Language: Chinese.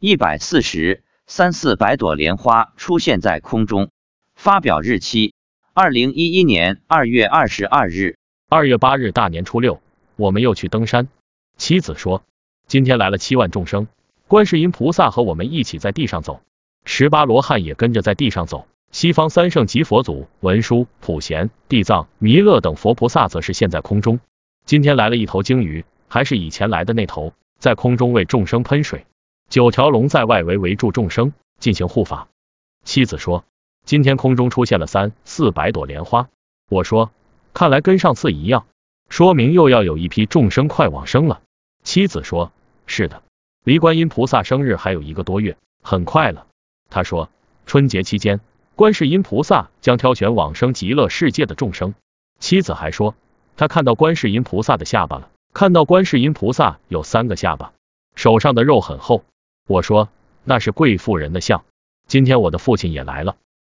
一百四十三四百朵莲花出现在空中。发表日期：二零一一年二月二十二日。二月八日大年初六，我们又去登山。妻子说，今天来了七万众生，观世音菩萨和我们一起在地上走，十八罗汉也跟着在地上走。西方三圣及佛祖、文殊、普贤、地藏、弥勒等佛菩萨则是现在空中。今天来了一头鲸鱼，还是以前来的那头，在空中为众生喷水。九条龙在外围围住众生进行护法。妻子说，今天空中出现了三四百朵莲花。我说，看来跟上次一样，说明又要有一批众生快往生了。妻子说，是的，离观音菩萨生日还有一个多月，很快了。他说，春节期间，观世音菩萨将挑选往生极乐世界的众生。妻子还说，他看到观世音菩萨的下巴了，看到观世音菩萨有三个下巴，手上的肉很厚。我说那是贵妇人的像。今天我的父亲也来了，